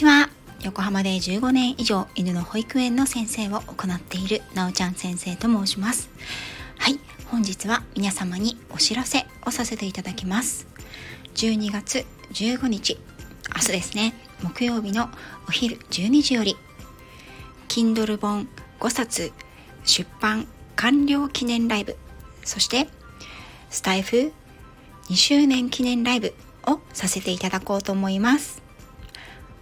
ちは。横浜で15年以上犬の保育園の先生を行っているなおちゃん先生と申します。はい。本日は皆様にお知らせをさせていただきます。12月15日明日ですね。木曜日のお昼12時より Kindle 本5冊出版完了記念ライブそしてスタイフ2周年記念ライブをさせていただこうと思います。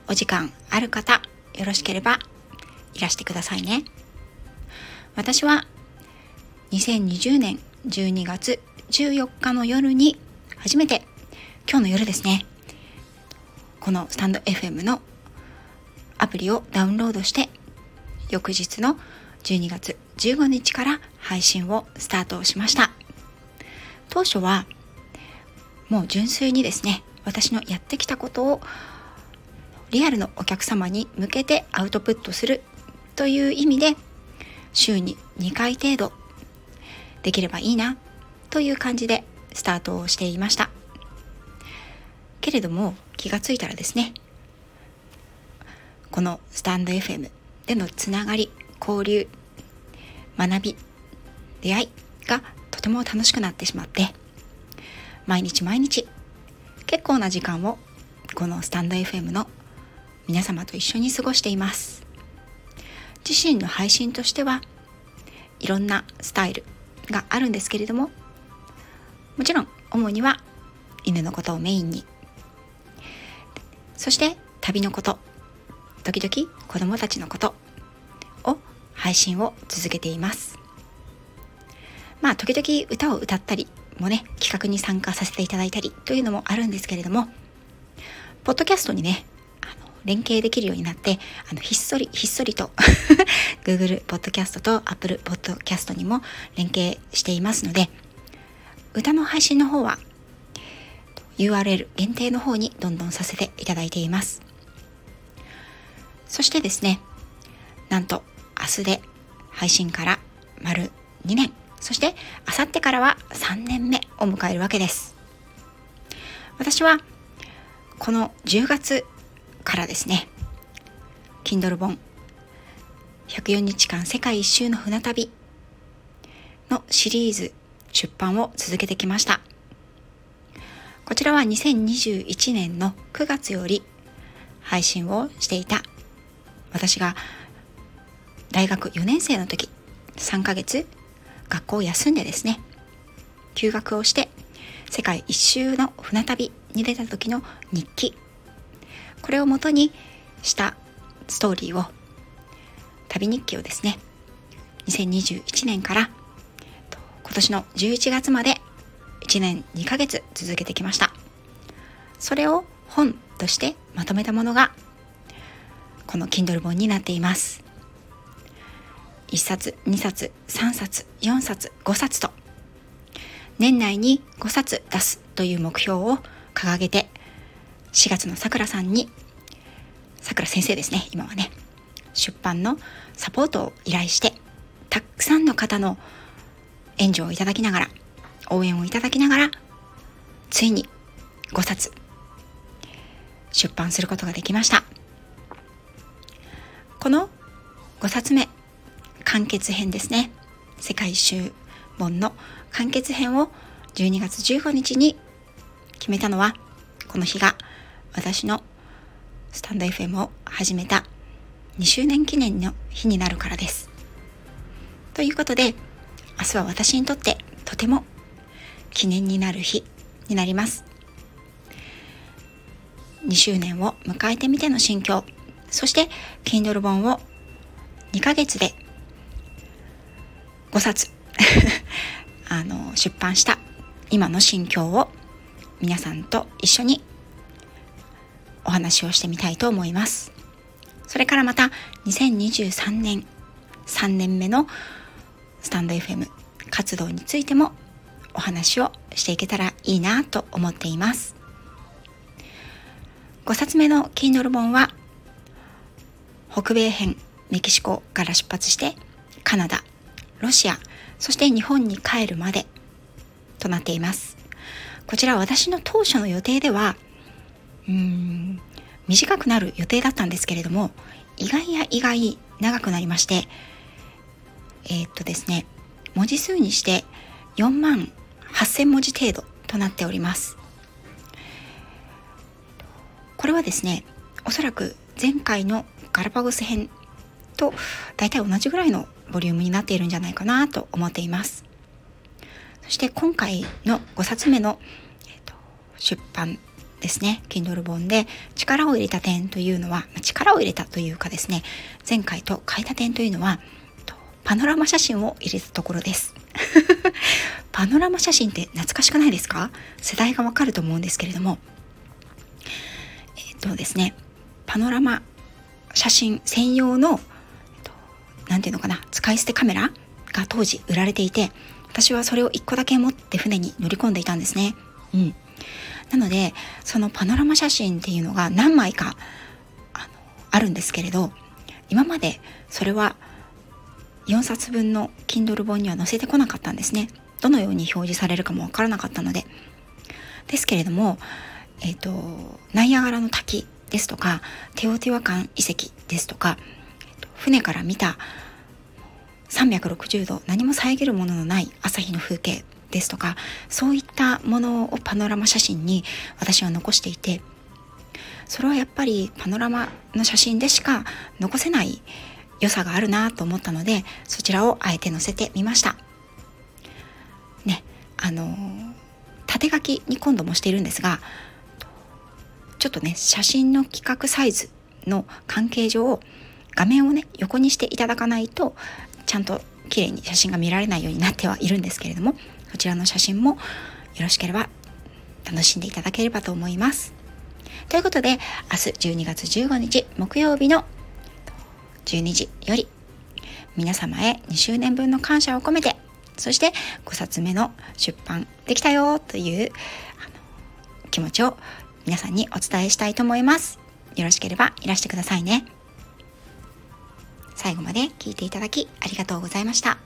お時間ある方よろしければいらしてくださいね。私は2020年12月14日の夜に初めて今日の夜ですね。このスタンド FM のアプリをダウンロードして翌日の12月15日から配信をスタートしました。当初はもう純粋にですね私のやってきたことをリアルのお客様に向けてアウトプットするという意味で週に2回程度できればいいなという感じでスタートをしていました。けれども気がついたらですねこのスタンド FM でのつながり交流学び出会いがとても楽しくなってしまって毎日毎日結構な時間をこのスタンド FM の皆様と一緒に過ごしています。自身の配信としてはいろんなスタイルがあるんですけれどももちろん主には犬のことをメインに。そして旅のこと時々子供たちのことを配信を続けています。まあ時々歌を歌ったりもね企画に参加させていただいたりというのもあるんですけれどもポッドキャストにね連携できるようになってあのひっそりひっそりと Google ポッドキャストと Apple ポッドキャストにも連携していますので歌の配信の方は URL 限定の方にどんどんさせていただいています。そしてですねなんと明日で配信から丸2年。そしてあさってからは3年目を迎えるわけです。私はこの10月からですね。Kindle 本。104日間世界一周の船旅。のシリーズ出版を続けてきました。こちらは2021年の9月より配信をしていた。私が大学4年生の時3ヶ月学校を休んでですね休学をして世界一周の船旅に出た時の日記これをもとにしたストーリーを旅日記をですね2021年から今年の11月まで1年2ヶ月続けてきました。それを本としてまとめたものがこの Kindle 本になっています。1冊2冊3冊4冊5冊と年内に5冊出すという目標を掲げて4月のさくらさんにさくら先生ですね今はね出版のサポートを依頼してたくさんの方の援助をいただきながら応援をいただきながらついに5冊出版することができました。この5冊目完結編ですね。世界一周本の完結編を12月15日に決めたのはこの日が私のスタンド FM を始めた2周年記念の日になるからです。ということで明日は私にとってとても記念になる日になります。2周年を迎えてみての心境そして Kindle 本を2ヶ月で5冊 あの出版した今の心境を皆さんと一緒にお話をしてみたいと思います。それからまた2023年3年目のスタンド FM 活動についてもお話をしていけたらいいなと思っています。5冊目の Kindle 本は北米編メキシコから出発してカナダ、ロシア、そして日本に帰るまでとなっています。こちら私の当初の予定ではうん。短くなる予定だったんですけれども意外や意外長くなりましてえー、っとですね文字数にして4万8000文字程度となっております。これはですねおそらく前回のガラパゴス編と大体同じぐらいのボリュームになっているんじゃないかなと思っています。そして今回の5冊目の、えーと、出版ですね。Kindle 本で力を入れた点というのは力を入れたというかですね。前回と変えた点というのはパノラマ写真を入れたところです。パノラマ写真って懐かしくないですか？世代がわかると思うんですけれども。えっ、とですねパノラマ写真専用の何ていうのかな？使い捨てカメラが当時売られていて私はそれを1個だけ持って船に乗り込んでいたんですね。うん、なのでそのパノラマ写真っていうのが何枚かああるんですけれど今までそれは4冊分の Kindle 本には載せてこなかったんですね。どのように表示されるかもわからなかったので。ですけれども、えっ、ー、と、ナイアガラの滝ですとか、テオティワカン遺跡ですとか、船から見た360度何も遮るもののない朝日の風景ですとかそういったものをパノラマ写真に私は残していてそれはやっぱりパノラマの写真でしか残せない良さがあるなと思ったのでそちらをあえて載せてみました。ねあの縦書きに今度もしているんですがちょっとね写真の規格サイズの関係上画面をね横にしていただかないとちゃんと綺麗に写真が見られないようになってはいるんですけれどもそちらの写真もよろしければ楽しんでいただければと思いますということで明日12月15日木曜日の12時より皆様へ2周年分の感謝を込めてそして5冊目の出版できたよという気持ちを皆さんにお伝えしたいと思います。よろしければいらしてくださいね。最後まで聞いていただきありがとうございました。